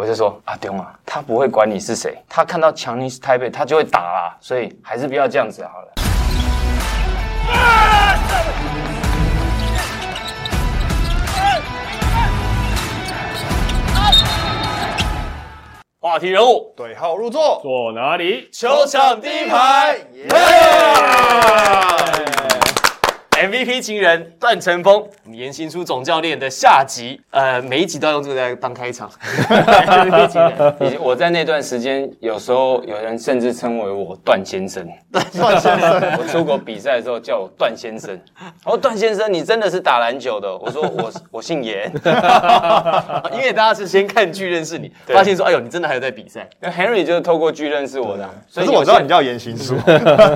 我就说阿丢啊，他不会管你是谁，他看到强尼是台北，他就会打啦，所以还是不要这样子好了。话题人物，对号入座，坐哪里？球场第一排。MVP 情人段成峰，我们言行书总教练的下集，呃，每一集都要用这个来当开场。MVP 情人，我在那段时间，有时候有人甚至称为我段先生。段先生，我出国比赛的时候叫我段先生。我说段先生，你真的是打篮球的？我说我我姓严，因为大家是先看剧认识你，发现说，哎呦，你真的还有在比赛。那 Henry 就是透过剧认识我的，所以我知道你叫严行书，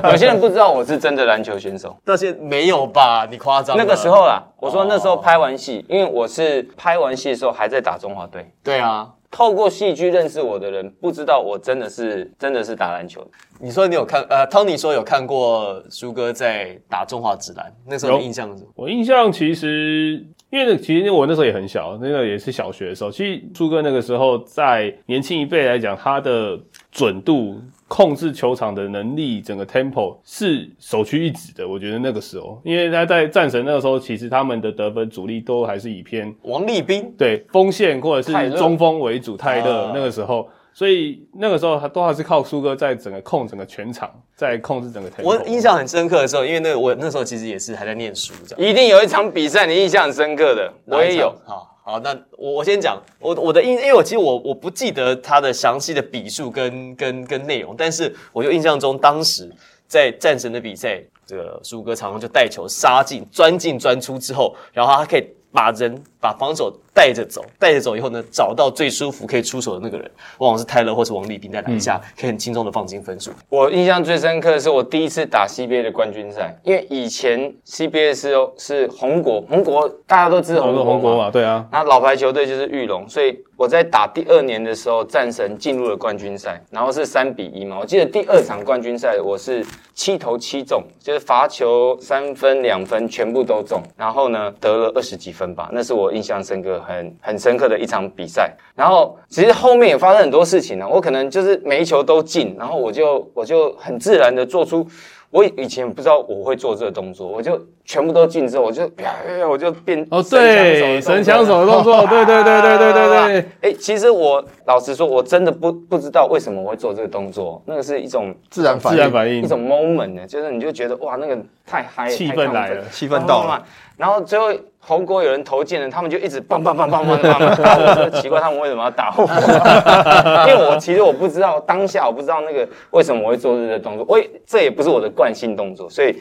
有些人不知道我是真的篮球选手。那些没有吧？你夸张。那个时候啦，我说那时候拍完戏，因为我是拍完戏的时候还在打中华队。对啊，透过戏剧认识我的人，不知道我真的是真的是打篮球的。你说你有看？呃，Tony 说有看过苏哥在打中华职篮，那时候的印象是什么？我印象其实，因为那其实我那时候也很小，那个也是小学的时候。其实朱哥那个时候在年轻一辈来讲，他的准度、控制球场的能力，整个 tempo 是首屈一指的。我觉得那个时候，因为他在战神那个时候，其实他们的得分主力都还是以偏王立斌，对锋线或者是中锋为主，泰勒啊那个时候。所以那个时候，他都还是靠苏哥在整个控整个全场，在控制整个。我印象很深刻的时候，因为那个我那时候其实也是还在念书，这样。一定有一场比赛你印象很深刻的，我也有。好好，那我我先讲我我的印，因为我其实我我不记得他的详细的笔数跟跟跟内容，但是我就印象中当时在战神的比赛，这个苏哥常常就带球杀进、钻进、钻出之后，然后他可以把人把防守带着走，带着走以后呢，找到最舒服可以出手的那个人，往往是泰勒或是王立斌在篮下，可以很轻松的放进分数。我印象最深刻的是我第一次打 CBA 的冠军赛，因为以前 CBA 是哦是红国，红国大家都知道红红国嘛，国红国嘛，对啊，那老牌球队就是玉龙，所以我在打第二年的时候，战神进入了冠军赛，然后是三比一嘛。我记得第二场冠军赛我是七投七中，就是罚球三分两分全部都中，然后呢得了二十几分吧，那是我印象深刻很很深刻的一场比赛。然后其实后面也发生很多事情呢，我可能就是每一球都进，然后我就我就很自然的做出。我以前不知道我会做这个动作，我就全部都进之后，我就啪，我就变哦，神对，神枪手的动作，对对对对对对对。哎、其实我老实说，我真的不不知道为什么我会做这个动作，那个是一种自然反应，自然反应一，种 moment 呢，就是你就觉得哇，那个太嗨了，气氛来了气氛到了，然后最后红国有人投进了，他们就一直棒棒棒棒棒棒，奇怪，他们为什么要打我？因为我其实我不知道当下我不知道那个为什么我会做这个动作，我也这也不是我的惯性动作，所以。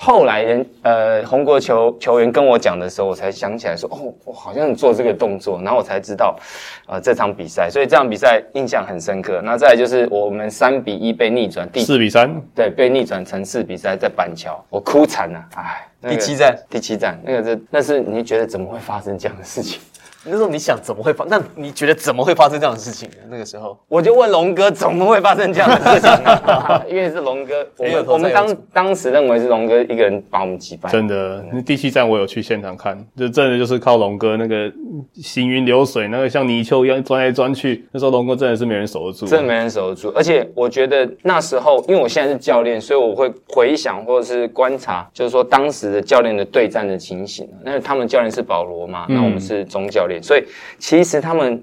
后来人呃红国球球员跟我讲的时候，我才想起来说，哦，我好像做这个动作，然后我才知道，呃这场比赛，所以这场比赛印象很深刻。那再来就是我们三比一被逆转，第四比三，对被逆转成四比三，在板桥，我哭惨了，哎，那个第七站，第七站，那个是那是你觉得怎么会发生这样的事情？那时候你想怎么会发？那你觉得怎么会发生这样的事情呢？那个时候，我就问龙哥，怎么会发生这样的事情呢？因为是龙哥，我们我们当当时认为是龙哥一个人把我们击败，真的，那第七站我有去现场看，就真的就是靠龙哥那个行云流水，那个像泥鳅一样钻来钻去。那时候龙哥真的是没人守得住，真的没人守得住。而且我觉得那时候，因为我现在是教练，所以我会回想或者是观察，就是说当时的教练的对战的情形。那他们教练是保罗嘛，那我们是总教练，所以其实他们。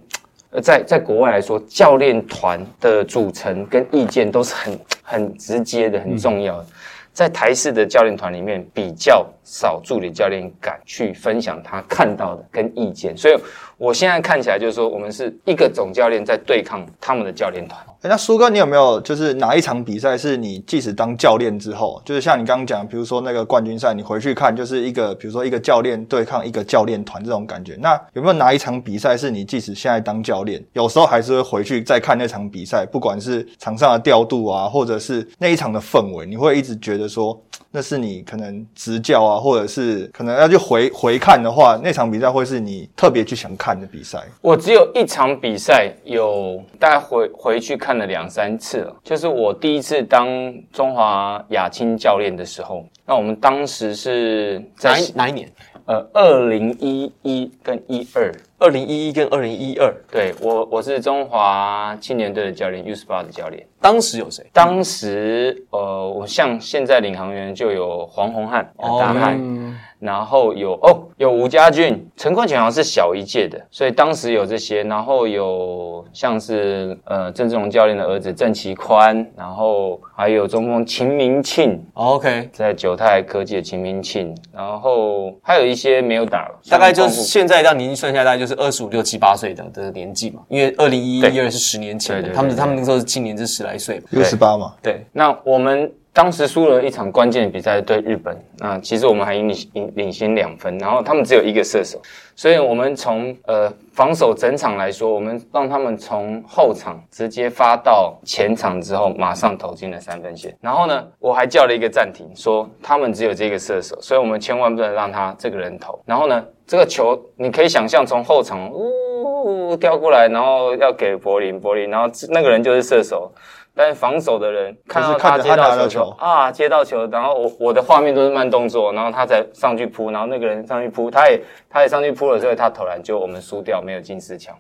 呃，在在国外来说，教练团的组成跟意见都是很很直接的、很重要的。在台式的教练团里面，比较少助理教练敢去分享他看到的跟意见，所以我现在看起来就是说，我们是一个总教练在对抗他们的教练团。那苏哥，你有没有就是哪一场比赛是你即使当教练之后，就是像你刚刚讲，比如说那个冠军赛，你回去看就是一个，比如说一个教练对抗一个教练团这种感觉。那有没有哪一场比赛是你即使现在当教练，有时候还是会回去再看那场比赛，不管是场上的调度啊，或者是那一场的氛围，你会一直觉得说，那是你可能执教啊，或者是可能要去回回看的话，那场比赛会是你特别去想看的比赛。我只有一场比赛有大家回回去看了两三次了，就是我第一次当中华亚青教练的时候，那我们当时是在哪一哪一年？呃二零一一跟一二二零一一跟二零一二，对我，我是中华青年队的教练，U 十八的教练。当时有谁？当时，呃，我像现在领航员就有黄宏汉、哦。大汉，然后有哦有吴家俊，陈冠廷好像是小一届的，所以当时有这些，然后有像是呃郑志龙教练的儿子郑其宽，然后还有中锋秦明庆，哦 OK，在九泰科技的秦明庆，然后还有一些没有打了，大概就是现在这样年纪算下来，大概就是二十五六七八岁的的年纪嘛。因为二零一一对二是十年前的，他们他们那时候是青年是十来岁嘛。U 十八嘛，对，那我们当时输了一场关键的比赛对日本，那其实我们还领领领先两分，然后他们只有一个射手，所以我们从呃防守整场来说，我们让他们从后场直接发到前场之后，马上投进了三分线。然后呢，我还叫了一个暂停，说他们只有这个射手，所以我们千万不能让他这个人投。然后呢，这个球你可以想象从后场呜掉过来，然后要给柏林，柏林，然后那个人就是射手。但是防守的人看到就是看着接到球球啊，接到球，然后我我的画面都是慢动作，然后他才上去扑，然后那个人上去扑，他也他也上去扑了，所以他投篮就我们输掉，没有进四强。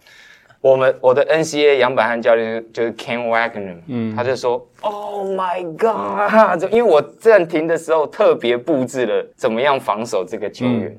我们我的 NCA 杨百翰教练就是 Ken Wagner，嗯，他就说 Oh my God，就因为我暂停的时候特别布置了怎么样防守这个球员。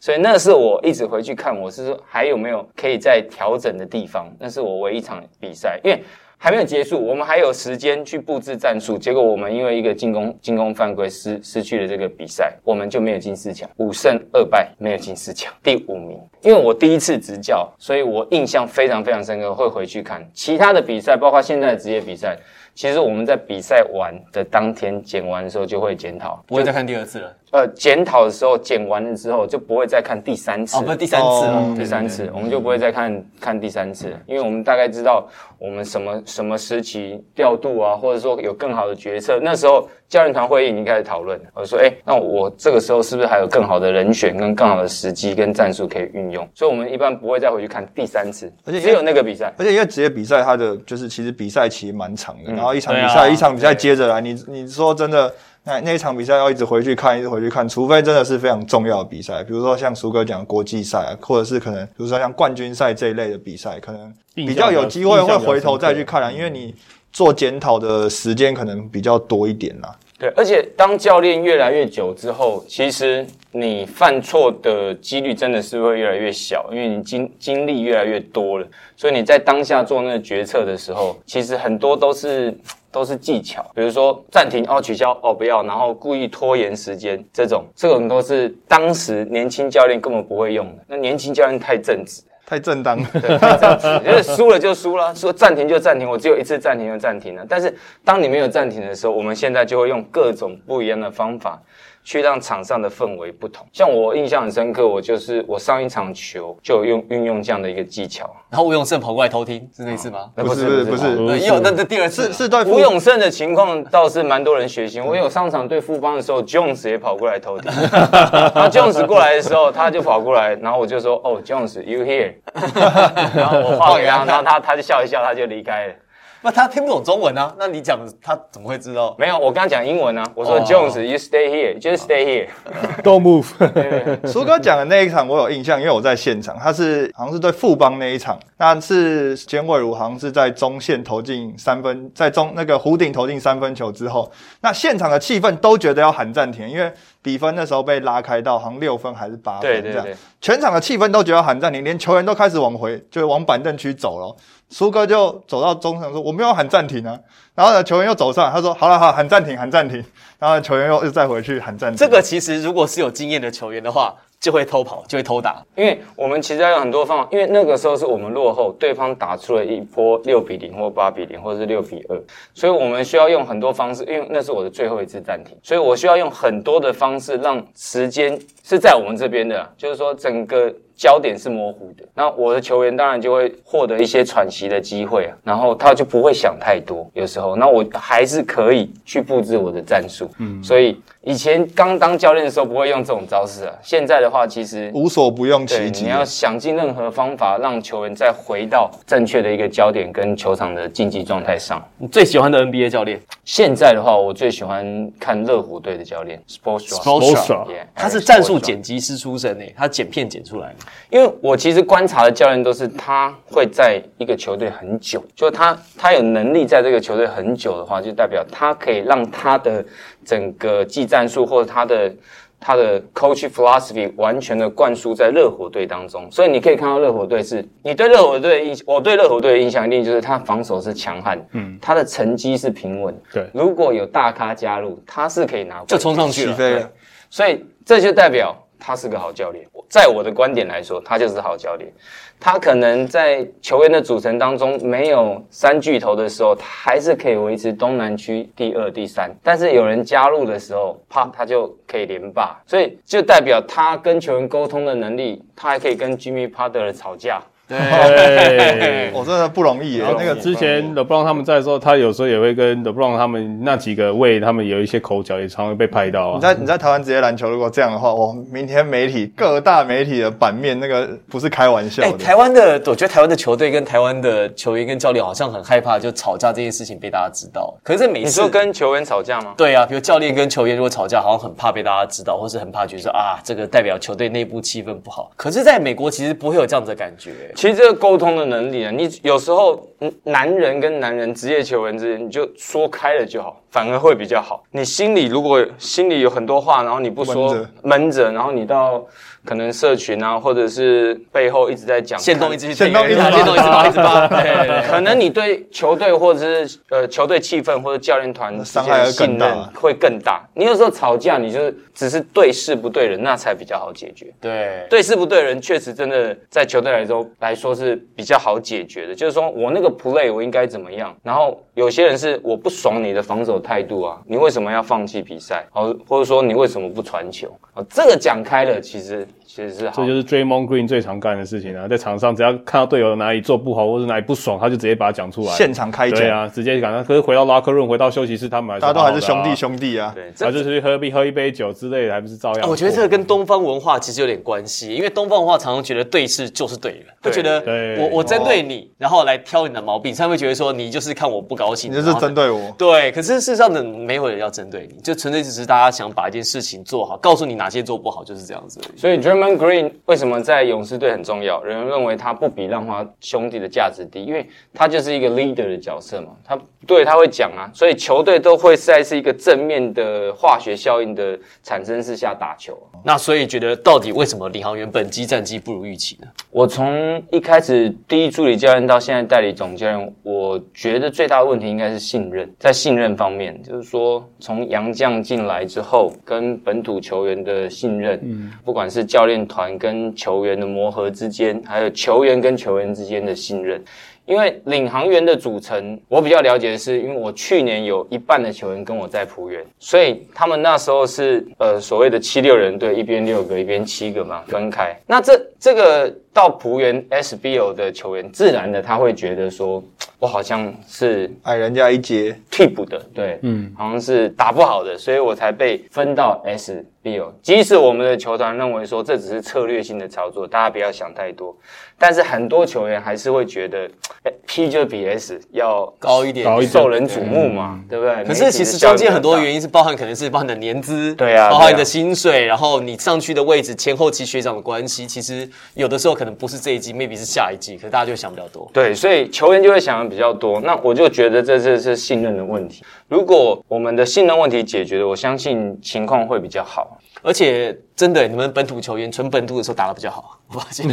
所以那是我一直回去看，我是说还有没有可以再调整的地方。那是我唯一一场比赛，因为还没有结束，我们还有时间去布置战术。结果我们因为一个进攻进攻犯规失失去了这个比赛，我们就没有进四强，五胜二败没有进四强，第五名。因为我第一次执教，所以我印象非常非常深刻，会回去看其他的比赛，包括现在的职业比赛。其实我们在比赛完的当天剪完的时候就会检讨，不会再看第二次了。呃，检讨的时候剪完了之后就不会再看第三次，哦，不是第三次了哦，第三次，我们就不会再看看第三次，因为我们大概知道我们什么什么时期调度啊，或者说有更好的决策。那时候教练团会议已经开始讨论了，我说，哎、那我这个时候是不是还有更好的人选跟更好的时机跟战术可以运用？所以我们一般不会再回去看第三次，而且只有那个比赛。而且因为职业比赛，它的就是其实比赛期蛮长的，然后一场比对赛、啊一场比赛接着来，你你说真的，那那一场比赛要一直回去看，一直回去看，除非真的是非常重要的比赛，比如说像苏哥讲的国际赛啊，或者是可能比如说像冠军赛这一类的比赛，可能比较有机会会回头再去看啊，因为你做检讨的时间可能比较多一点啦。对，而且当教练越来越久之后，其实你犯错的几率真的是会越来越小，因为你经经历越来越多了，所以你在当下做那个决策的时候，其实很多都是都是技巧，比如说暂停哦，取消哦，不要，然后故意拖延时间，这种这种都是当时年轻教练根本不会用的。那年轻教练太正直，太正当了，太正直，就是输了就输了，说暂停就暂停，我只有一次暂停就暂停了。但是当你没有暂停的时候，我们现在就会用各种不一样的方法。去让场上的氛围不同，像我印象很深刻，我就是我上一场球就有用运用这样的一个技巧，然后吴永胜跑过来偷听，是那次吗？那不是不是不是有那这第二次是是对吴永胜的情况倒是蛮多人学习。我有上场对富邦的时候，Jones 也跑过来偷听，然后 Jones 过来的时候，他就跑过来，然后我就说：“哦，Jones，you here？” 然后我画给他，然后他他就笑一笑，他就离开了。那他听不懂中文啊，那你讲他怎么会知道？没有，我刚刚讲英文啊，我说哦 Jones，you stay here，just stay here。Don't move，苏哥讲的那一场我有印象，因为我在现场，他是好像是对富邦那一场，那是简伟儒好像是在中线投进三分，在中那个弧顶投进三分球之后，那现场的气氛都觉得要喊暂停，因为比分那时候被拉开到好像六分还是八分这样，对对对，全场的气氛都觉得要喊暂停，连球员都开始往回，就是往板凳区走了。苏哥就走到中场说：“我没有喊暂停啊。”然后呢，球员又走上，他说：“好了好，喊暂停，喊暂停。”然后球员又又再回去喊暂停。这个其实如果是有经验的球员的话，就会偷跑，就会偷打。因为我们其实要有很多方法，因为那个时候是我们落后，对方打出了一波六比零或八比零，或者是六比二，所以我们需要用很多方式，因为那是我的最后一次暂停，所以我需要用很多的方式让时间是在我们这边的，就是说整个。焦点是模糊的，那我的球员当然就会获得一些喘息的机会啊，然后他就不会想太多，有时候，那我还是可以去布置我的战术，嗯，所以以前刚当教练的时候不会用这种招式啊，现在的话其实无所不用，其极你。要想尽任何方法让球员再回到正确的一个焦点跟球场的竞技状态上。你最喜欢的 NBA 教练？现在的话，我最喜欢看热火队的教练 Sports Spoelstra Yeah，他是战术剪辑师出身诶，他剪片剪出来的。因为我其实观察的教练都是他会在一个球队很久，就他他有能力在这个球队很久的话，就代表他可以让他的整个技战术或者他的他的 coach philosophy 完全的灌输在热火队当中。所以你可以看到热火队是，你对热火队的印，我对热火队的印象一定就是他防守是强悍，嗯，他的成绩是平稳，对。如果有大咖加入，他是可以拿就冲上去了。起飞了，所以这就代表他是个好教练。在我的观点来说，他就是好教练。他可能在球员的组成当中没有三巨头的时候，他还是可以维持东南区第二、第三。但是有人加入的时候，啪，他就可以连霸。所以就代表他跟球员沟通的能力，他还可以跟 Jimmy Butler 吵架。对。我真的不容易耶。那个之前 LeBron 他们在的时候，他有时候也会跟 LeBron 他们那几个位他们有一些口角，也常常被拍到啊。你在你在台湾职业篮球，如果这样的话，我明天媒体各大媒体的版面那个不是开玩笑哎、的。台湾的，我觉得台湾的球队跟台湾的球员跟教练好像很害怕，就吵架这件事情被大家知道。可是这每你次说跟球员吵架吗？对啊，比如教练跟球员如果吵架，好像很怕被大家知道，或是很怕觉得说啊，这个代表球队内部气氛不好。可是在美国其实不会有这样子的感觉。其实这个沟通的能力啊，你有时候男人跟男人职业球员之间，你就说开了就好，反而会比较好。你心里如果心里有很多话，然后你不说闷着，然后你到可能社群啊，或者是背后一直在讲，线动一直去线动一直发线动一直发，一直发。对可能你对球队或者是呃球队气氛或者教练团之间伤害会的信任更大会更大。你有时候吵架，你就是只是对事不对人，那才比较好解决。对对事不对人，确实真的在球队来说来说是比较好解决的。就是说我那个 play 我应该怎么样，然后有些人是我不爽你的防守态度啊，你为什么要放弃比赛？哦，或者说你为什么不传球？哦，这个讲开了，其实其实是好这。就是 Draymond Green 最常干的事情啊，在场上只要看到队友哪里做不好或者哪里不爽，他就直接把它讲出来，现场开讲，对啊，直接讲。可是回到 locker room，回到休息室，他们还是大家都还是兄弟，兄弟啊。对，他就是去喝一喝一杯酒之类的，还不是照样？啊我觉得这个跟东方文化其实有点关系，因为东方文化常常觉得对事就是对了，会觉得对我我针对你，然后来挑你的毛病，才会觉得说你就是看我不高兴，你就是针对我。对，可是是事实上呢，没有人要针对你，就纯粹只是大家想把一件事情做好，告诉你哪些做不好，就是这样子。所以 Draymond Green 为什么在勇士队很重要？有人认为他不比浪花兄弟的价值低，因为他就是一个 leader 的角色嘛。他对他会讲啊，所以球队都会在是一个正面的化学效应的产生之下打球。那所以觉得到底为什么领航员本季战绩不如预期呢？我从一开始第一助理教练到现在代理总教练，我觉得最大的问题应该是信任，在信任方面，就是说从洋将进来之后，跟本土球员的信任，嗯，不管是教练团跟球员的磨合之间，还有球员跟球员之间的信任。因为领航员的组成，我比较了解的是，因为我去年有一半的球员跟我在浦原，所以他们那时候是呃所谓的七六人队，一边六个，一边七个嘛，分开。那这这个到浦原 SBO 的球员，自然的他会觉得说，我好像是矮人家一截，替补的，对，嗯，好像是打不好的，所以我才被分到 SBO。即使我们的球团认为说这只是策略性的操作，大家不要想太多，但是很多球员还是会觉得，哎，P 就比 S 要高一点，受人瞩目嘛，对不对？可是其实中间很多原因，是包含可能是包含你的年资，对啊对啊包含你的薪水，然后你上去的位置前后期学长的关系，其实有的时候可能不是这一季，maybe 是下一季，可是大家就想比较多。对，所以球员就会想的比较多。那我就觉得这这是信任的问题。如果我们的信任问题解决了，我相信情况会比较好。而且真的，你们本土球员纯本土的时候打的比较好，我发现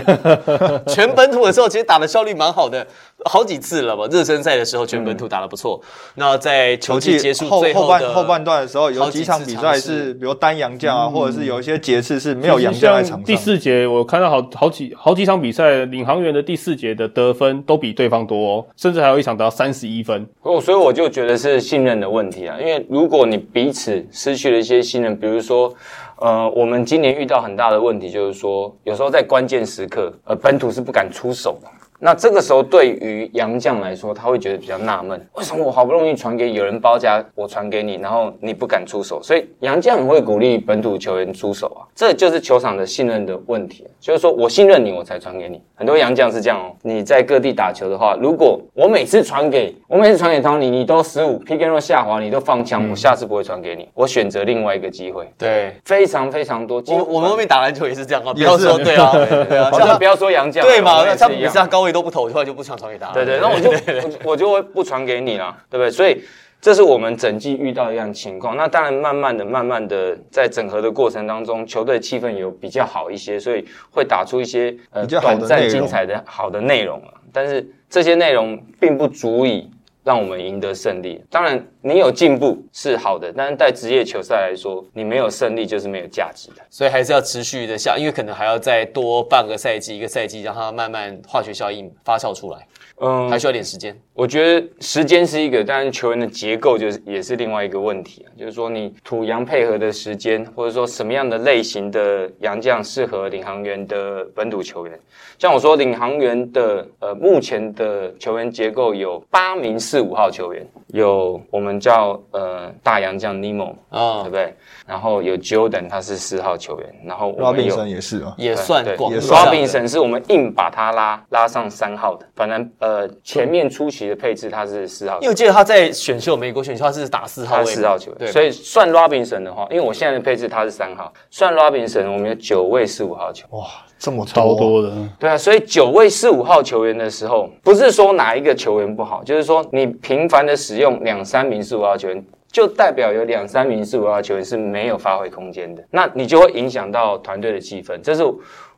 全本土的时候其实打的效率蛮好的，好几次了吧？热身赛的时候全本土打的不错。那在球季结束后最后半后半段的时候，有几几场比赛是，比如单洋将啊，或者是有一些节次是没有洋将在场上。第四节我看到好好几好几场比赛，领航员的第四节的得分都比对方多哦，甚至还有一场得到三十一分。哦，所以我就觉得是信任的问题啊。因为如果你彼此失去了一些信任，比如说，呃，我们今年遇到很大的问题就是说，有时候在关键时刻，呃，本土是不敢出手的。那这个时候对于杨绛来说，他会觉得比较纳闷，为什么我好不容易传给有人包夹，我传给你，然后你不敢出手？所以杨绛很会鼓励本土球员出手啊，这就是球场的信任的问题。就是说我信任你，我才传给你。很多杨绛是这样哦。你在各地打球的话，如果我每次传给我每次传给汤尼，你都失误，P K 若下滑，你都放枪，我下次不会传给你，我选择另外一个机会。对，非常非常多。我我们后面打篮球也是这样啊，不要说对啊，对啊，不要说杨绛，对嘛？他们是一样每次他高位都不投，的话就不想传给他。对对，那我就我我就会不传给你了，对不对？所以这是我们整季遇到一样情况。那当然，慢慢的、慢慢的，在整合的过程当中，球队气氛有比较好一些，所以会打出一些呃比较好的短暂精彩的好的内容啊。但是这些内容并不足以让我们赢得胜利。当然，你有进步是好的，但是在职业球赛来说，你没有胜利就是没有价值的。所以还是要持续的下，因为可能还要再多半个赛季、一个赛季，让它慢慢化学效应发酵出来，嗯，还需要点时间。我觉得时间是一个，但是球员的结构就是也是另外一个问题啊。就是说，你土洋配合的时间，或者说什么样的类型的洋将适合领航员的本土球员。像我说，领航员的呃目前的球员结构有八名四五号球员，有我们叫呃大洋将 Nemo，啊对不，对？然后有 Jordan，他是四号球员，然后我们有 Robinson 也是啊，也算对广也算 Robinson 是我们硬把他拉拉上三号的，反正呃前面初期的配置他是四号因为我记得他在选秀美国选秀他是打四号他位，四号球员，对，所以算 Robinson 的话，因为我现在的配置他是三号，算 Robinson 我们有九位四五号球员。哇，这么超多的。对啊，所以九位四五号球员的时候，不是说哪一个球员不好，就是说你频繁的使用两三名四五号球员，就代表有两三名四五号球员是没有发挥空间的，那你就会影响到团队的气氛，这是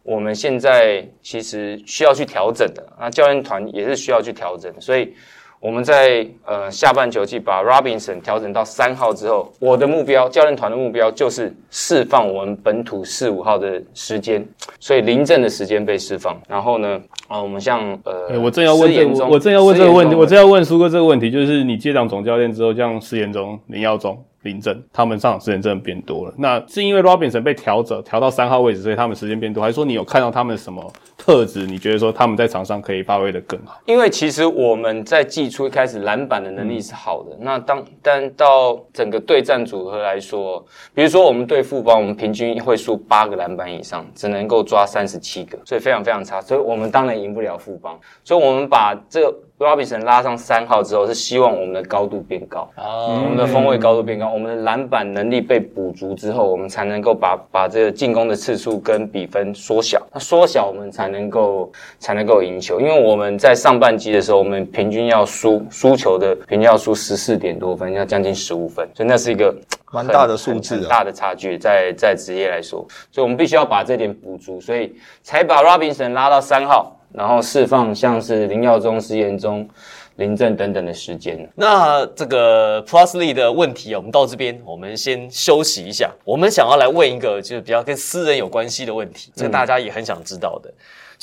我们现在其实需要去调整的。那教练团也是需要去调整，所以。我们在呃下半球季把 Robinson 调整到三号之后，我的目标，教练团的目标就是释放我们本土四五号的时间，所以临阵的时间被释放。然后呢，啊、我们像呃，欸我正要问这我正要问这个问题，我正要问苏哥这个问题，就是你接掌总教练之后，像施延中、林耀宗、林振他们上场时间真的变多了。那是因为 Robinson 被调整调到三号位置，所以他们时间变多，还是说你有看到他们什么特质？你觉得说他们在场上可以发挥的更好？因为其实我们在季初一开始篮板的能力是好的，那当但到整个对战组合来说，比如说我们对富邦，我们平均会输八个篮板以上，只能够抓三十七个，所以非常非常差，所以我们当然赢不了富邦，所以我们把这 Robinson 拉上三号之后，是希望我们的高度变高。我啊，们的锋位高度变高，我们的篮板能力被补足之后，我们才能够把把这个进攻的次数跟比分缩小。那缩小，我们才能够才能够赢球。因为我们在上半季的时候，我们平均要输输球的平均要输十四点多分，要将近十五分，所以那是一个蛮大的数字啊很很大的差距，在在职业来说，所以我们必须要把这点补足，所以才把 Robinson 拉到三号，然后释放像是林耀宗、施延中、林正等等的时间。那这个 Plusly 的问题啊，我们到这边，我们先休息一下。我们想要来问一个就是比较跟私人有关系的问题，这个大家也很想知道的，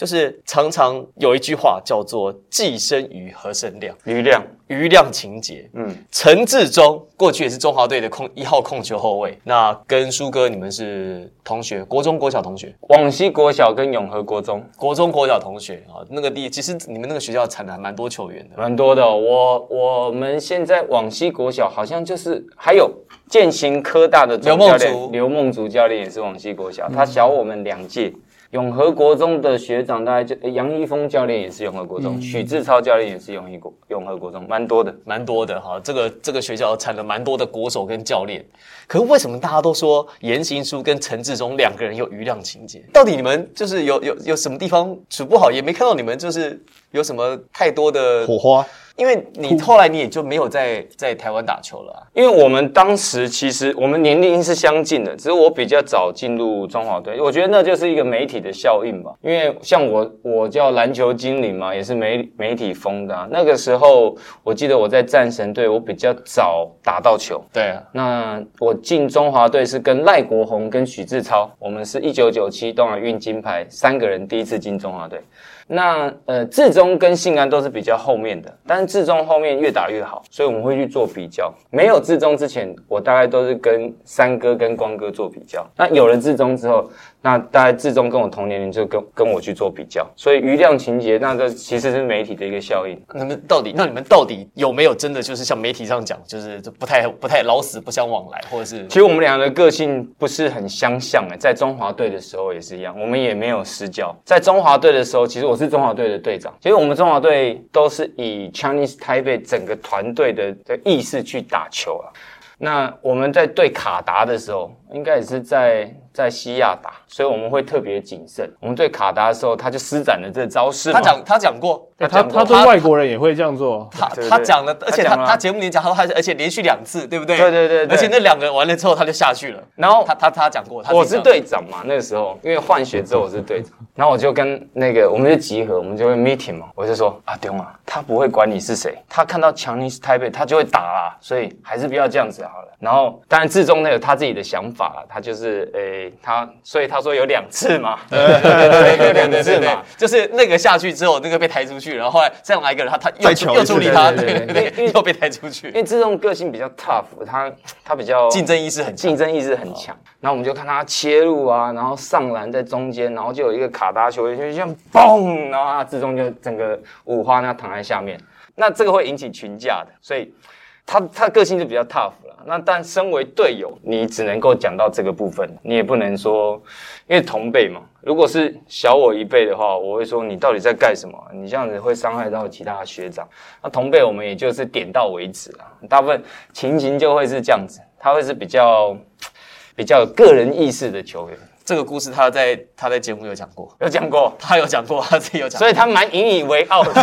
就是常常有一句话叫做“既生瑜，何生亮余亮，”，余亮情节。嗯。陈志忠过去也是中华队的控一号控球后卫，那跟舒哥你们是同学，国中、国小同学，往西国小跟永和国中国中、国小同学啊。那个地其实你们那个学校产的还蛮多球员的，蛮多的哦、我我们现在往西国小好像就是还有建行科大的刘梦竹刘梦竹教练也是往西国小，他小我们两届。永和国中的学长大概就诶杨一峰教练也是永和国中，许志超教练也是永和国永和国中，蛮多的。蛮多的哈。这个这个学校产了蛮多的国手跟教练，可是为什么大家都说严行书跟陈志忠两个人有余量情节？到底你们就是有有有什么地方处不好？也没看到你们就是有什么太多的火花，因为你后来你也就没有在在台湾打球了、啊。因为我们当时其实我们年龄是相近的，只是我比较早进入中华队，我觉得那就是一个媒体的效应吧。因为像我，我叫篮球精灵嘛，也是媒媒体封的、啊。那个时候，我记得我在战神队，我比较早打到球。对啊，那我进中华队是跟赖国宏跟许志超，我们是一九九七东亚运金牌三个人第一次进中华队。那呃，志中跟信安都是比较后面的，但是志中后面越打越好，所以我们会去做比较。没有志中之前，我大概都是跟三哥跟光哥做比较。那有了志中之后，那大家志中跟我同年龄就跟跟我去做比较，所以余量情节，那这其实是媒体的一个效应。你们到底，那你们到底有没有真的就是像媒体上讲，就是不太不太老死不相往来，或者是其实我们俩的个性不是很相像诶，在中华队的时候也是一样，我们也没有私交。在中华队的时候，其实我是中华队的队长，其实我们中华队都是以 Chinese Taipei 整个团队的的意识去打球啊。那我们在对卡达的时候，应该也是在在西亚打，所以我们会特别谨慎。我们对卡达的时候，他就施展了这招式。他讲他讲过，他他对外国人也会这样做。他他讲了，而且他他节目里讲，他而且连续两次，对不对？对对对对而且那两个完了之后他就下去了。然后他他他讲过，他我是队长嘛，那个时候因为换血之后我是队长，然后我就跟那个我们就集合，我们就会 meeting 嘛，我就说阿丢啊，他不会管你是谁，他看到强尼是台北，他就会打啦，所以还是不要这样子好了。然后当然志中那有他自己的想法啦，他就是诶、他所以他说有两次嘛，对对对两次对对嘛。，就是那个下去之后，那个被抬出去，然后后来再来一个人，他他又求又处理他，对对对对对对，又被抬出去因，为志忠个性比较 tough，他他比较 竞争意识很竞。争意识很强。然后我们就看他切入啊，然后上篮在中间，然后就有一个卡达球员就这样嘣，然后他之中就整个五花那躺在下面，那这个会引起群架的，所以他他个性就比较 tough 了。那但身为队友，你只能够讲到这个部分，你也不能说，因为同辈嘛。如果是小我一辈的话，我会说你到底在干什么？你这样子会伤害到其他的学长。那同辈我们也就是点到为止啊，大部分情形就会是这样子，他会是比较比较有个人意识的球员，这个故事他在他在节目有讲过，有讲过，他有讲过，他自己有讲过。所以他蛮引以为傲的。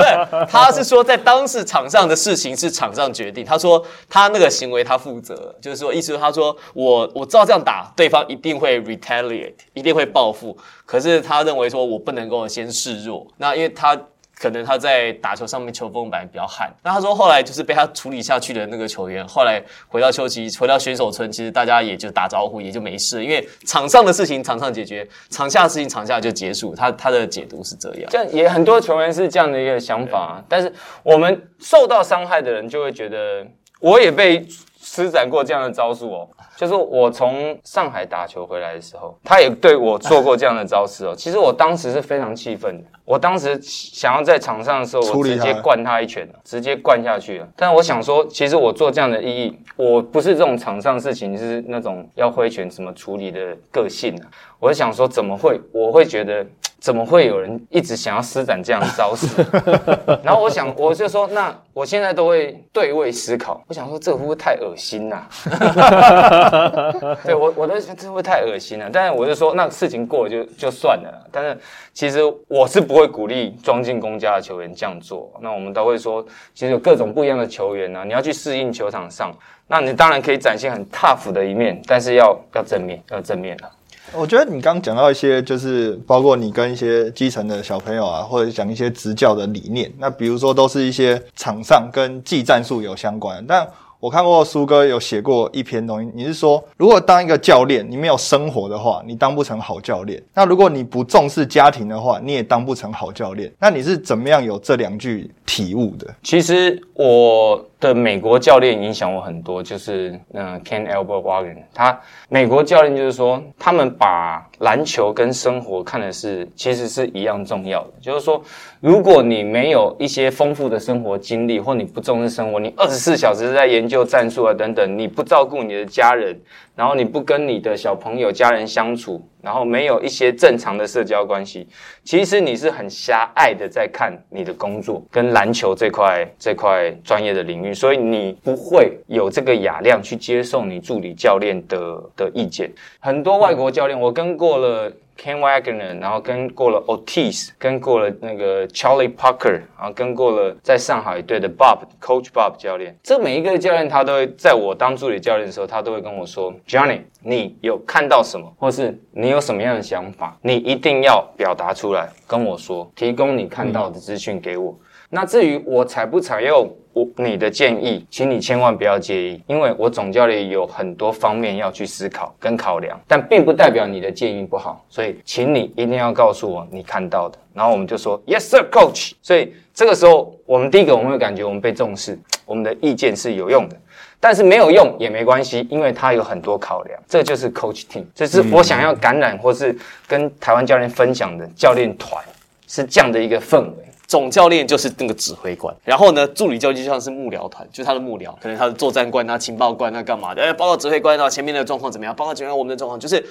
对，他是说在当时场上的事情是场上决定。他说他那个行为他负责，就是说意思说他说我我知道这样打对方一定会 retaliate，一定会报复。可是他认为说我不能够先示弱，那因为他。可能他在打球上面球风本来比较悍，那他说后来就是被他处理下去的那个球员，后来回到休息，回到选手村，其实大家也就打招呼，也就没事，因为场上的事情场上解决，场下的事情场下就结束。他他的解读是这样。这样也很多球员是这样的一个想法，但是我们受到伤害的人就会觉得，我也被施展过这样的招数哦。就是我从上海打球回来的时候，他也对我做过这样的招式哦。其实我当时是非常气愤的，我当时想要在场上的时候，我直接灌他一拳，直接灌下去了。但我想说，其实我做这样的意义，我不是这种场上事情，是那种要挥拳怎么处理的个性啊。我就想说，怎么会？我会觉得。怎么会有人一直想要施展这样的招式？然后我想，我就说，那我现在都会对位思考。我想说，这会不会太恶心呐、对我，我都这会太恶心了。但是我就说，那事情过了就就算了。但是其实我是不会鼓励装进公家的球员这样做。那我们都会说，其实有各种不一样的球员啊，你要去适应球场上。那你当然可以展现很 tough 的一面，但是要要正面，要正面啊。我觉得你刚刚讲到一些，就是包括你跟一些基层的小朋友啊，或者讲一些执教的理念。那比如说，都是一些场上跟技战术有相关。但我看过苏哥有写过一篇东西，你是说，如果当一个教练，你没有生活的话，你当不成好教练。那如果你不重视家庭的话，你也当不成好教练。那你是怎么样有这两句体悟的？其实我的美国教练影响我很多，就是嗯、Ken Albert Wagon，他美国教练就是说，他们把篮球跟生活看的是其实是一样重要的，就是说，如果你没有一些丰富的生活经历，或你不重视生活，你二十四小时在研究战术啊等等，你不照顾你的家人，然后你不跟你的小朋友、家人相处，然后没有一些正常的社交关系，其实你是很狭隘的在看你的工作跟篮球这块这块专业的领域，所以你不会有这个雅量去接受你助理教练的的意见。很多外国教练，我跟过了。Ken Wagner，然后跟过了 Otis，跟过了那个 Charlie Parker，然后跟过了在上海队的 Bob Coach Bob 教练。这每一个教练他都会在我当助理教练的时候，他都会跟我说：“Johnny，你有看到什么，或是你有什么样的想法，你一定要表达出来跟我说，提供你看到的资讯给我。那至于我采不采用我你的建议，请你千万不要介意，因为我总教练有很多方面要去思考跟考量，但并不代表你的建议不好，所以请你一定要告诉我你看到的。然后我们就说 Yes, sir, coach。所以这个时候，我们第一个我们会感觉我们被重视，我们的意见是有用的。但是没有用也没关系，因为他有很多考量。这就是 coach team，这是我想要感染或是跟台湾教练分享的教练团，是这样的一个氛围。总教练就是那个指挥官，然后呢，助理教练就像是幕僚团，就是他的幕僚，可能他的作战官啊、情报官啊、干嘛的，哎，报告指挥官啊，前面的状况怎么样？报告指挥官我们的状况，就是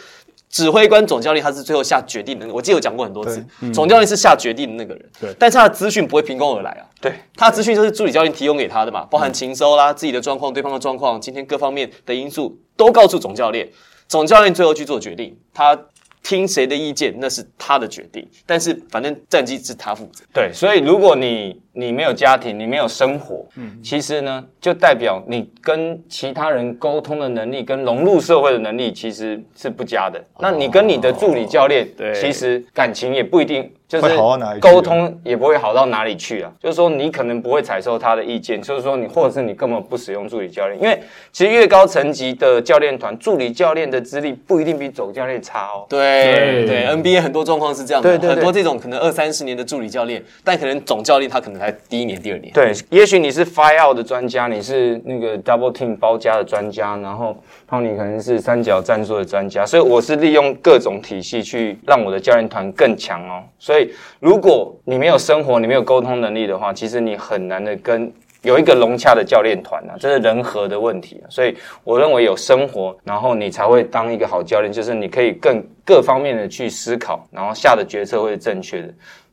指挥官总教练他是最后下决定的。我记得有讲过很多次，总教练是下决定的那个人，对但是他的资讯不会凭空而来啊，对，他的资讯就是助理教练提供给他的嘛，包含情收啦、自己的状况、对方的状况、今天各方面的因素都告诉总教练，总教练最后去做决定，他听谁的意见那是他的决定，但是反正战绩是他负责。对，所以如果你你没有家庭，你没有生活，嗯，其实呢，就代表你跟其他人沟通的能力跟融入社会的能力其实是不佳的。那你跟你的助理教练，对其实感情也不一定。就是沟通也不会好到哪里去啊。就是说，你可能不会采收他的意见，就是说你或者是你根本不使用助理教练，因为其实越高层级的教练团，助理教练的资历不一定比总教练差哦。对对对，NBA 很多状况是这样的，对对对很多这种可能二三十年的助理教练，但可能总教练他可能才第一年、第二年。对，也许你是 fire out 的专家，你是那个 double team 包夹的专家，然后胖尼可能是三角战术的专家，所以我是利用各种体系去让我的教练团更强哦。所以如果你没有生活，你没有沟通能力的话，其实你很难的跟。有一个融洽的教练团啊，这是人和的问题，所以我认为有生活，然后你才会当一个好教练，就是你可以更各方面的去思考，然后下的决策会是正确的。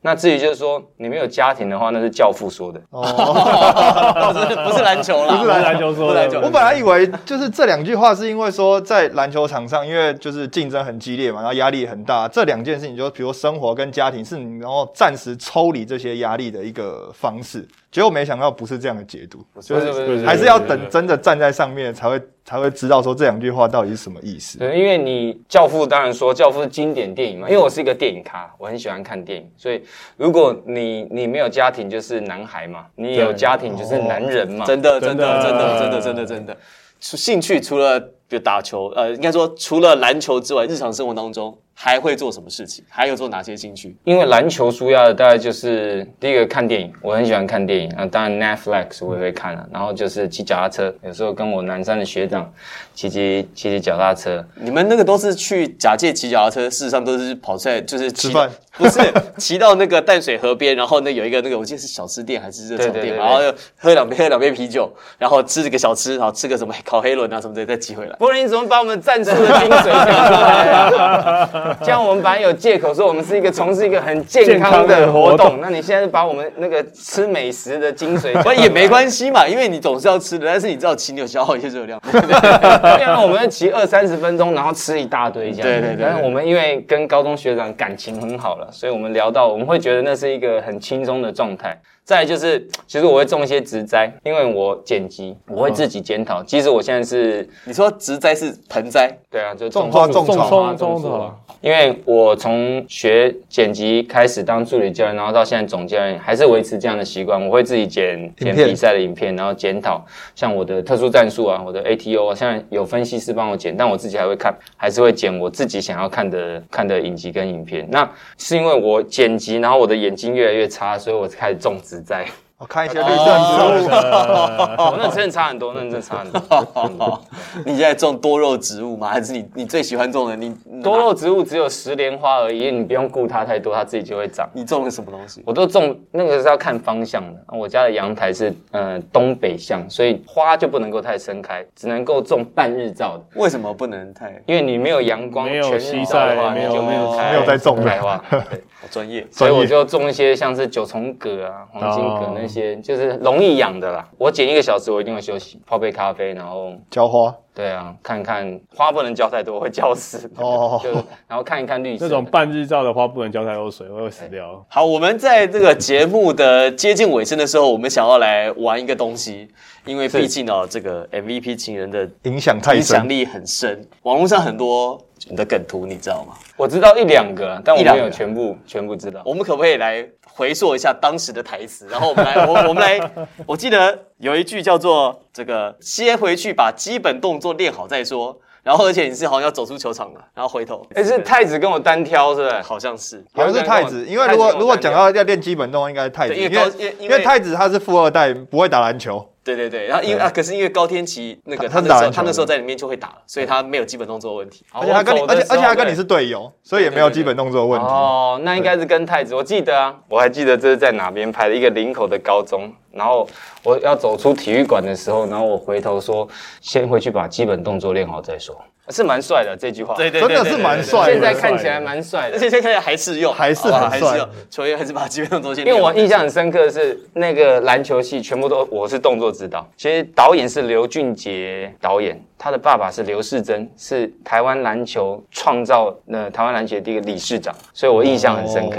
那至于就是说你没有家庭的话，那是教父说的。哦 不是不是篮球啦，不是篮球说的不是篮球。我本来以为就是这两句话是因为说在篮球场上，因为就是竞争很激烈嘛，然后压力很大，这两件事情就比如生活跟家庭是你然后暂时抽离这些压力的一个方式。结果没想到不是这样的解读，就不是不是不是还是要等真的站在上面才会才会知道说这两句话到底是什么意思。对，因为你教父当然说教父是经典电影嘛，因为我是一个电影咖，我很喜欢看电影，所以如果你你没有家庭就是男孩嘛，你有家庭就是男人嘛，真的真真的的真的真的真的真的，除兴趣除了比如打球，呃，应该说除了篮球之外，日常生活当中还会做什么事情？还有做哪些兴趣？因为篮球输压的大概就是第一个看电影，我很喜欢看电影啊，当然 Netflix 我也会看啊，然后就是骑脚踏车，有时候跟我南山的学长骑骑骑骑脚踏车，你们那个都是去假借骑脚踏车，事实上都是跑出来就是骑吃饭，不是 骑到那个淡水河边，然后那有一个那个我记得是小吃店还是热炒店然后就喝两杯喝两杯啤酒，然后吃这个小吃，然后吃个什么烤黑轮啊什么的，再骑回来。不然你怎么把我们战术的精髓讲出来啊？这样我们本来有借口说我们是一个从事一个很健康的活动，那你现在把我们那个吃美食的精髓不也没关系嘛，因为你总是要吃的，但是你知道骑你有消耗一些热量。对啊，我们骑二三十分钟，然后吃一大堆这样。对对对但是我们因为跟高中学长感情很好了，所以我们聊到，我们会觉得那是一个很轻松的状态。再来就是，其实我会种一些植栽，因为我剪辑，我会自己检讨。即使我现在是，你说植栽是盆栽，对啊，就种花种花种草种树啊。因为我从学剪辑开始当助理教练，然后到现在总教练，还是维持这样的习惯。我会自己剪剪比赛的影片，然后检讨像我的特殊战术啊，我的 ATO 啊，现在有分析师帮我剪，但我自己还会看，还是会剪我自己想要看的看的影集跟影片。那是因为我剪辑，然后我的眼睛越来越差，所以我开始种植在我看一些绿色植物，哦，那真的差很多，那真的差很多。你现在种多肉植物吗？还是你你最喜欢种的？你多肉植物只有石莲花而已，你不用顾它太多，它自己就会长。你种了什么东西？我都种那个是要看方向的。我家的阳台是呃东北向，所以花就不能够太盛开，只能够种半日照的。为什么不能太因为你没有阳光没有西照的话，晒没有你就没有开没有在种的开花。对好专业？所以我就种一些像是九重葛啊、黄金葛哦那些，就是容易养的啦。我剪一个小时，我一定会休息，泡杯咖啡，然后浇花，对啊，看看花不能浇太多，会浇死。哦 就然后看一看绿色那种半日照的花不能浇太多水，会死掉。好，我们在这个节目的接近尾声的时候，我们想要来玩一个东西，因为毕竟哦，这个 MVP 情人的影响太影响。力很深，网络上很多你的梗图，你知道吗？我知道一两个，但我没有全部全部知道。我们可不可以来回溯一下当时的台词？然后我们来，我我们来，我记得有一句叫做“这个先回去把基本动作练好再说”。然后而且你是好像要走出球场了，然后回头，哎，是太子跟我单挑是不是？好像是，好像是太子，因为如果如果讲到要练基本动作，应该是太子，因为因为因为太子他是富二代，不会打篮球。对对对，然后因为啊，可是因为高天琪那个他那时候他那时候在里面就会打了，所以他没有基本动作问题。而且他跟你，而且而且他跟你是队友，所以也没有基本动作问题。哦，那应该是跟太子，我记得啊，我还记得这是在哪边拍的，一个林口的高中。然后我要走出体育馆的时候，然后我回头说，先回去把基本动作练好再说。是蛮帅的这句话，对对，真的是蛮帅。现在看起来蛮帅的，而且现在看起来还是用，还是很帅。球员还是把基本动作先。因为我印象很深刻的是，那个篮球戏全部都我是动作指导，其实导演是刘俊杰导演，他的爸爸是刘世珍，是台湾篮球创造呃台湾篮球第一个理事长，所以我印象很深刻。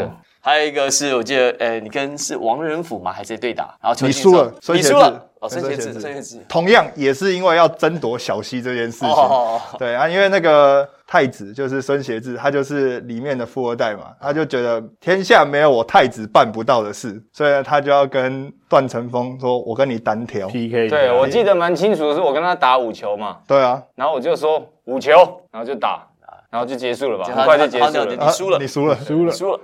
还有一个是我记得，呃，你跟是王仁甫吗，还是对打？然后你输了，你输了。哦，孙协志，孙协志，同样也是因为要争夺小溪这件事情。对啊，因为那个太子就是孙协志，他就是里面的富二代嘛，他就觉得天下没有我太子办不到的事，所以他就要跟段成峰说：“我跟你单挑 PK。”对，我记得蛮清楚的是，我跟他打五球嘛。对啊，然后我就说五球，然后就打。然后就结束了吧，很快就结束了。你输了，你输了，输了，输了，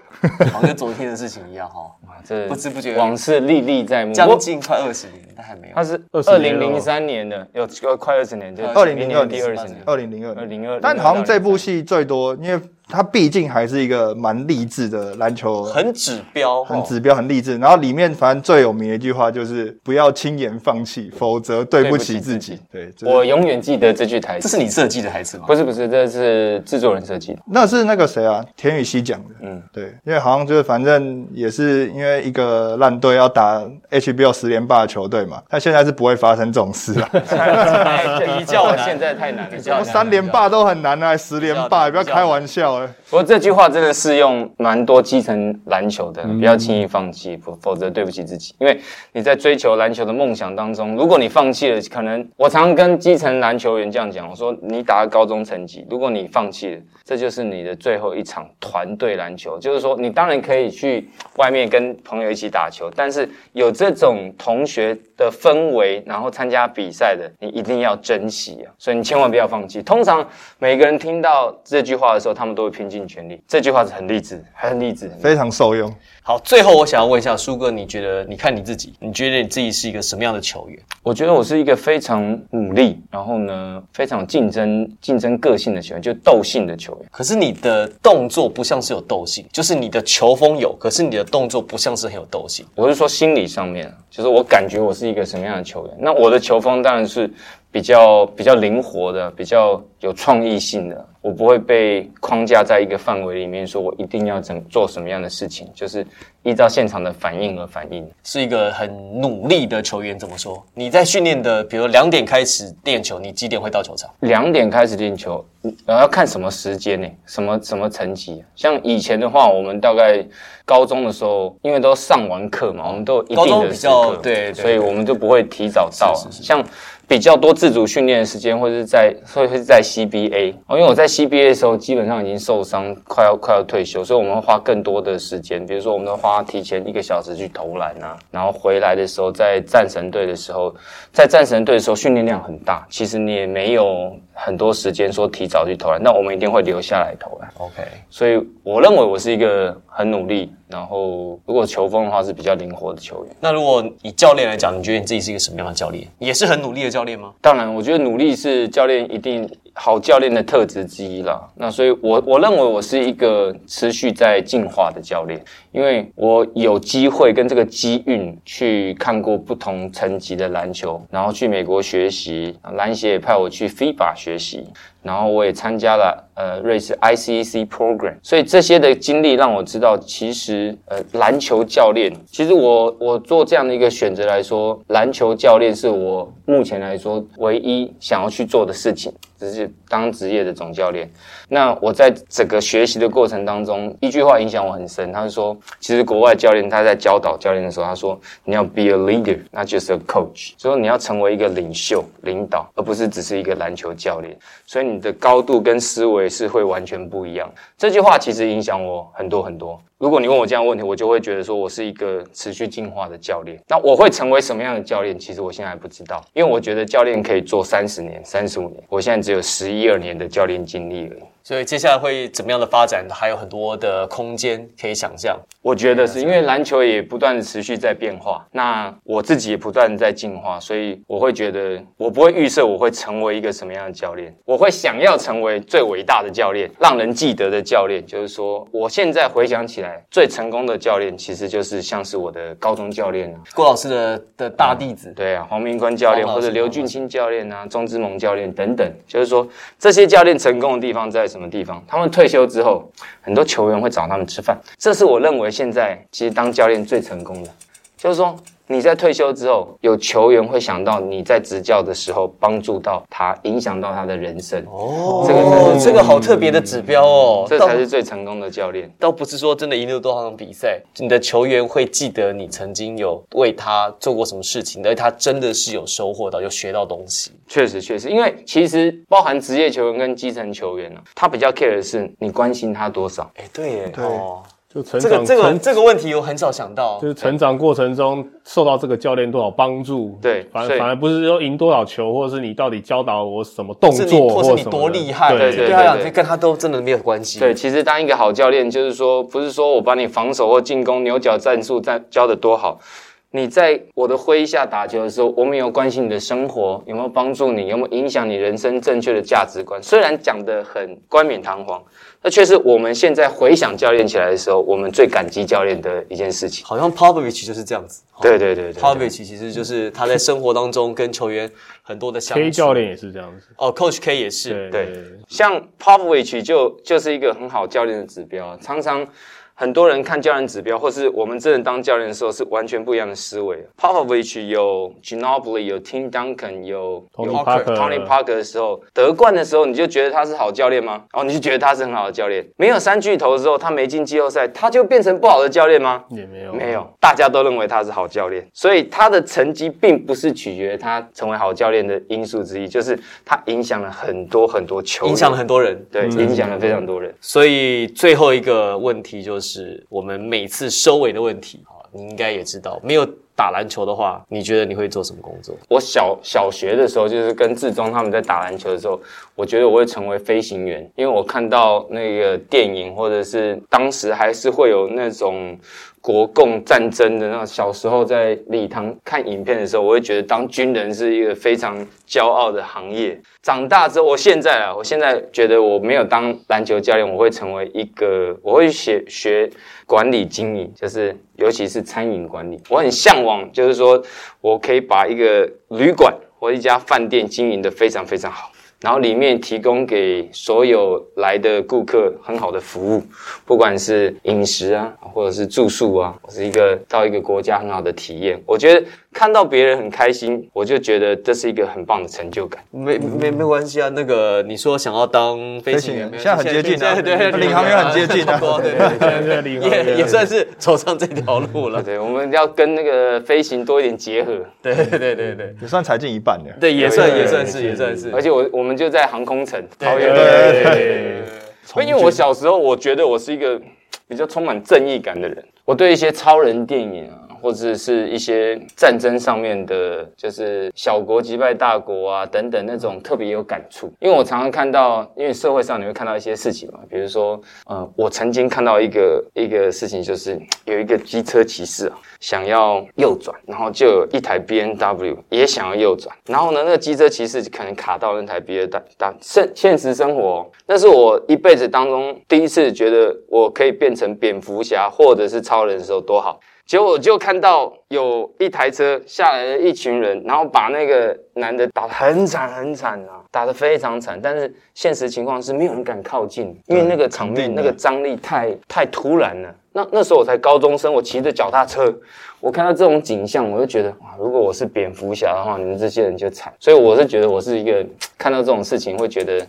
好像昨天的事情一样哈。这不知不觉往事历历在目，将近快二十年，但还没有。他是二零零三年的，有快二十年，就二零零二第二十年，二零零二，二零二。但好像这部戏最多，因为。它毕竟还是一个蛮励志的篮球，很指标，很指标，很励志。然后里面反正最有名的一句话就是“不要轻言放弃，否则对不起自己”。对，我永远记得这句台词。这是你设计的台词吗？不是，不是，这是制作人设计的。那是那个谁啊？田雨希讲的。嗯，对，因为好像就是反正也是因为一个烂队要打 HBO 十连霸的球队嘛，他现在是不会发生这种事了。比较现在太难了，三连霸都很难啊，十连霸不要开玩笑。不过这句话真的适用蛮多基层篮球的，不要轻易放弃，否否则对不起自己。因为你在追求篮球的梦想当中，如果你放弃了，可能我常常跟基层篮球员这样讲，我说你打高中成绩，如果你放弃了，这就是你的最后一场团队篮球。就是说，你当然可以去外面跟朋友一起打球，但是有这种同学的氛围，然后参加比赛的，你一定要珍惜啊！所以你千万不要放弃。通常每个人听到这句话的时候，他们都会拼尽全力。这句话是很励志，很励志，非常受用。好，最后我想要问一下苏哥，你觉得你看你自己，你觉得你自己是一个什么样的球员？我觉得我是一个非常努力，然后呢非常竞争、竞争个性的球员，就斗性的球员。可是你的动作不像是有斗性，就是你的球风有，可是你的动作不像是很有斗性。我是说心理上面，就是我感觉我是一个什么样的球员。那我的球风当然是比较比较灵活的，比较有创意性的。我不会被框架在一个范围里面，说我一定要怎做什么样的事情，就是依照现场的反应而反应。是一个很努力的球员，怎么说？你在训练的，比如两点开始练球，你几点会到球场？两点开始练球，呃，要看什么时间呢？什么什么层级？像以前的话，我们大概高中的时候，因为都上完课嘛，我们都有一定的时刻，对，所以我们就不会提早到。像比较多自主训练的时间，或者是在，或者是在 CBA 哦，因为我在 CBA 的时候基本上已经受伤，快要快要退休，所以我们会花更多的时间，比如说我们都花提前一个小时去投篮啊，然后回来的时候在战神队的时候，在战神队的时候训练量很大，其实你也没有很多时间说提早去投篮，那我们一定会留下来投篮。OK，所以我认为我是一个很努力。然后，如果球风的话是比较灵活的球员。那如果以教练来讲，你觉得你自己是一个什么样的教练？也是很努力的教练吗？当然，我觉得努力是教练一定好教练的特质之一啦。那所以，我我认为我是一个持续在进化的教练，因为我有机会跟这个机运去看过不同层级的篮球，然后去美国学习，篮协也派我去 FIBA 学习。然后我也参加了呃瑞士 ICC program，所以这些的经历让我知道，其实呃篮球教练，其实我我做这样的一个选择来说，篮球教练是我目前来说唯一想要去做的事情。只是当职业的总教练，那我在整个学习的过程当中，一句话影响我很深。他是说，其实国外教练他在教导教练的时候，他说你要 be a leader，那就是 a coach，所以你要成为一个领袖、领导，而不是只是一个篮球教练。所以你的高度跟思维是会完全不一样。这句话其实影响我很多很多。如果你问我这样问题，我就会觉得说我是一个持续进化的教练。那我会成为什么样的教练？其实我现在还不知道，因为我觉得教练可以做三十年、三十五年，我现在只有十一二年的教练经历而已。所以接下来会怎么样的发展，还有很多的空间可以想象。我觉得是因为篮球也不断的持续在变化，那我自己也不断在进化，所以我会觉得我不会预设我会成为一个什么样的教练，我会想要成为最伟大的教练，让人记得的教练。就是说，我现在回想起来，最成功的教练其实就是像是我的高中教练啊，郭老师的的大弟子，对啊，黄明坤教练。或者刘俊清教练啊，钟之萌教练等等，就是说这些教练成功的地方在什么地方？他们退休之后，很多球员会找他们吃饭，这是我认为现在其实当教练最成功的，就是说你在退休之后，有球员会想到你在执教的时候帮助到他，影响到他的人生，哦这个才是这个好特别的指标哦，倒这才是最成功的教练。倒不是说真的赢了多少场比赛，你的球员会记得你曾经有为他做过什么事情，而他真的是有收获到，有学到东西。确实，确实，因为其实包含职业球员跟基层球员呢、他比较 care 的是你关心他多少。哎，对耶，对哦，就成这个这个这个问题我很少想到就。是成长过程中受到这个教练多少帮助，对反反而不是说赢多少球，或者是你到底教导我什么动是你作，或是你多厉害，对对对他讲，对跟他都真的没有关系。对，其实当一个好教练，就是说，不是说我把你防守或进攻牛角战术在教的多好，你在我的麾下打球的时候，我们有关心你的生活，有没有帮助你，有没有影响你人生正确的价值观？虽然讲得很冠冕堂皇，那却是我们现在回想教练起来的时候，我们最感激教练的一件事情。好像 Popovich 就是这样子。对对对对对 Popovich 其实就是他在生活当中跟球员很多的相处。K 教练也是这样子，哦，Coach K 也是。对对像 Popovich 就就是一个很好教练的指标啊，常常很多人看教练指标，或是我们真的当教练的时候，是完全不一样的思维。Popovich 有 Ginobili，有 Tim Duncan，有 Tony Parker, Tony Parker 的时候，得冠的时候，你就觉得他是好教练吗？哦，你就觉得他是很好的教练。没有三巨头的时候，他没进季后赛，他就变成不好的教练吗？也没有没有，大家都认为他是好教练，所以他的成绩并不是取决于他成为好教练的因素之一，就是他影响了很多很多球员，影响了很多人。对，影响了非常多人。所以最后一个问题就是是我们每次收尾的问题啊，你应该也知道，没有打篮球的话，你觉得你会做什么工作？我小小学的时候，就是跟志忠他们在打篮球的时候，我觉得我会成为飞行员，因为我看到那个电影，或者是当时还是会有那种国共战争的那。小时候在礼堂看影片的时候，我会觉得当军人是一个非常骄傲的行业。长大之后，我现在啊，我现在觉得我没有当篮球教练，我会成为一个，我会学学管理经营，就是尤其是餐饮管理。我很向往，就是说我可以把一个旅馆或一家饭店经营的非常非常好。然后里面提供给所有来的顾客很好的服务，不管是饮食啊，或者是住宿啊，是一个到一个国家很好的体验。我觉得看到别人很开心，我就觉得这是一个很棒的成就感。没没没关系啊，那个你说想要当飞行员，现在很接近啊现在对，领航员很接近啊差不多对对对对领航员也也算是走上这条路了。对，我们要跟那个飞行多一点结合。对对对对对也算才进一半的。对，也算对也算是也算是，而且我我们就在航空城，桃园。对对因为我小时候，我觉得我是一个比较充满正义感的人。我对一些超人电影啊，或者是一些战争上面的，就是小国击败大国啊等等那种特别有感触。因为我常常看到，因为社会上你会看到一些事情嘛，比如说，呃，我曾经看到一个一个事情，就是有一个机车骑士啊，想要右转，然后就有一台 B N W 也想要右转，然后呢，那个机车骑士可能卡到那台 B N W，但现现实生活、那是我一辈子当中第一次觉得我可以变成蝙蝠侠或者是超人的时候多好。结果我就看到有一台车下来了一群人，然后把那个男的打得很惨很惨啊，打得非常惨。但是现实情况是没有人敢靠近，因为那个场面那个张力太太突然了。那那时候我才高中生，我骑着脚踏车，我看到这种景象，我就觉得哇，如果我是蝙蝠侠的话，你们这些人就惨。所以我是觉得我是一个看到这种事情会觉得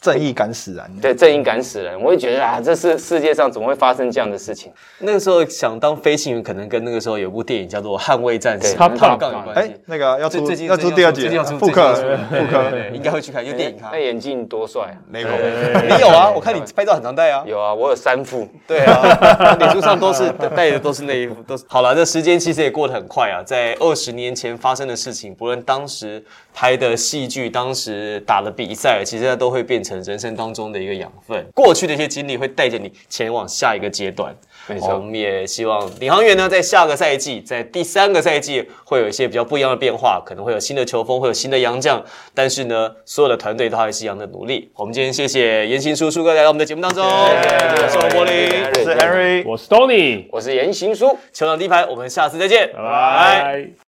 正义感使然。对，正义感使然，我会觉得啊，这是世界上怎么会发生这样的事情？那个时候想当飞行员，可能跟那个时候有部电影叫做《捍卫战士》对他胖杠有关哎系。，那个要出最最近要出第二集最近要出，复刻复刻，对，应该会去看，有电影看那。眼镜多帅啊！没有你有啊？我看你拍照很常戴啊。有啊，我有三副。对啊，脸书上都是戴的都是那一副，都是好了。这时间其实也过得很快啊，在二十年前发生的事情，不论当时拍的戏剧，当时打的比赛，其实它都会变成人生当中的一个养分。过去的一些经历会带着你前往下一个阶段。没错我们也希望领航员呢，在下个赛季，在第三个赛季会有一些比较不一样的变化，可能会有新的球风，会有新的洋将，但是呢，所有的团队都还是一样的努力。我们今天谢谢言行叔叔哥来到我们的节目当中，我是王柏林。我是 Henry。我是 Tony，我是言行叔。球场第一排，我们下次再见，拜拜。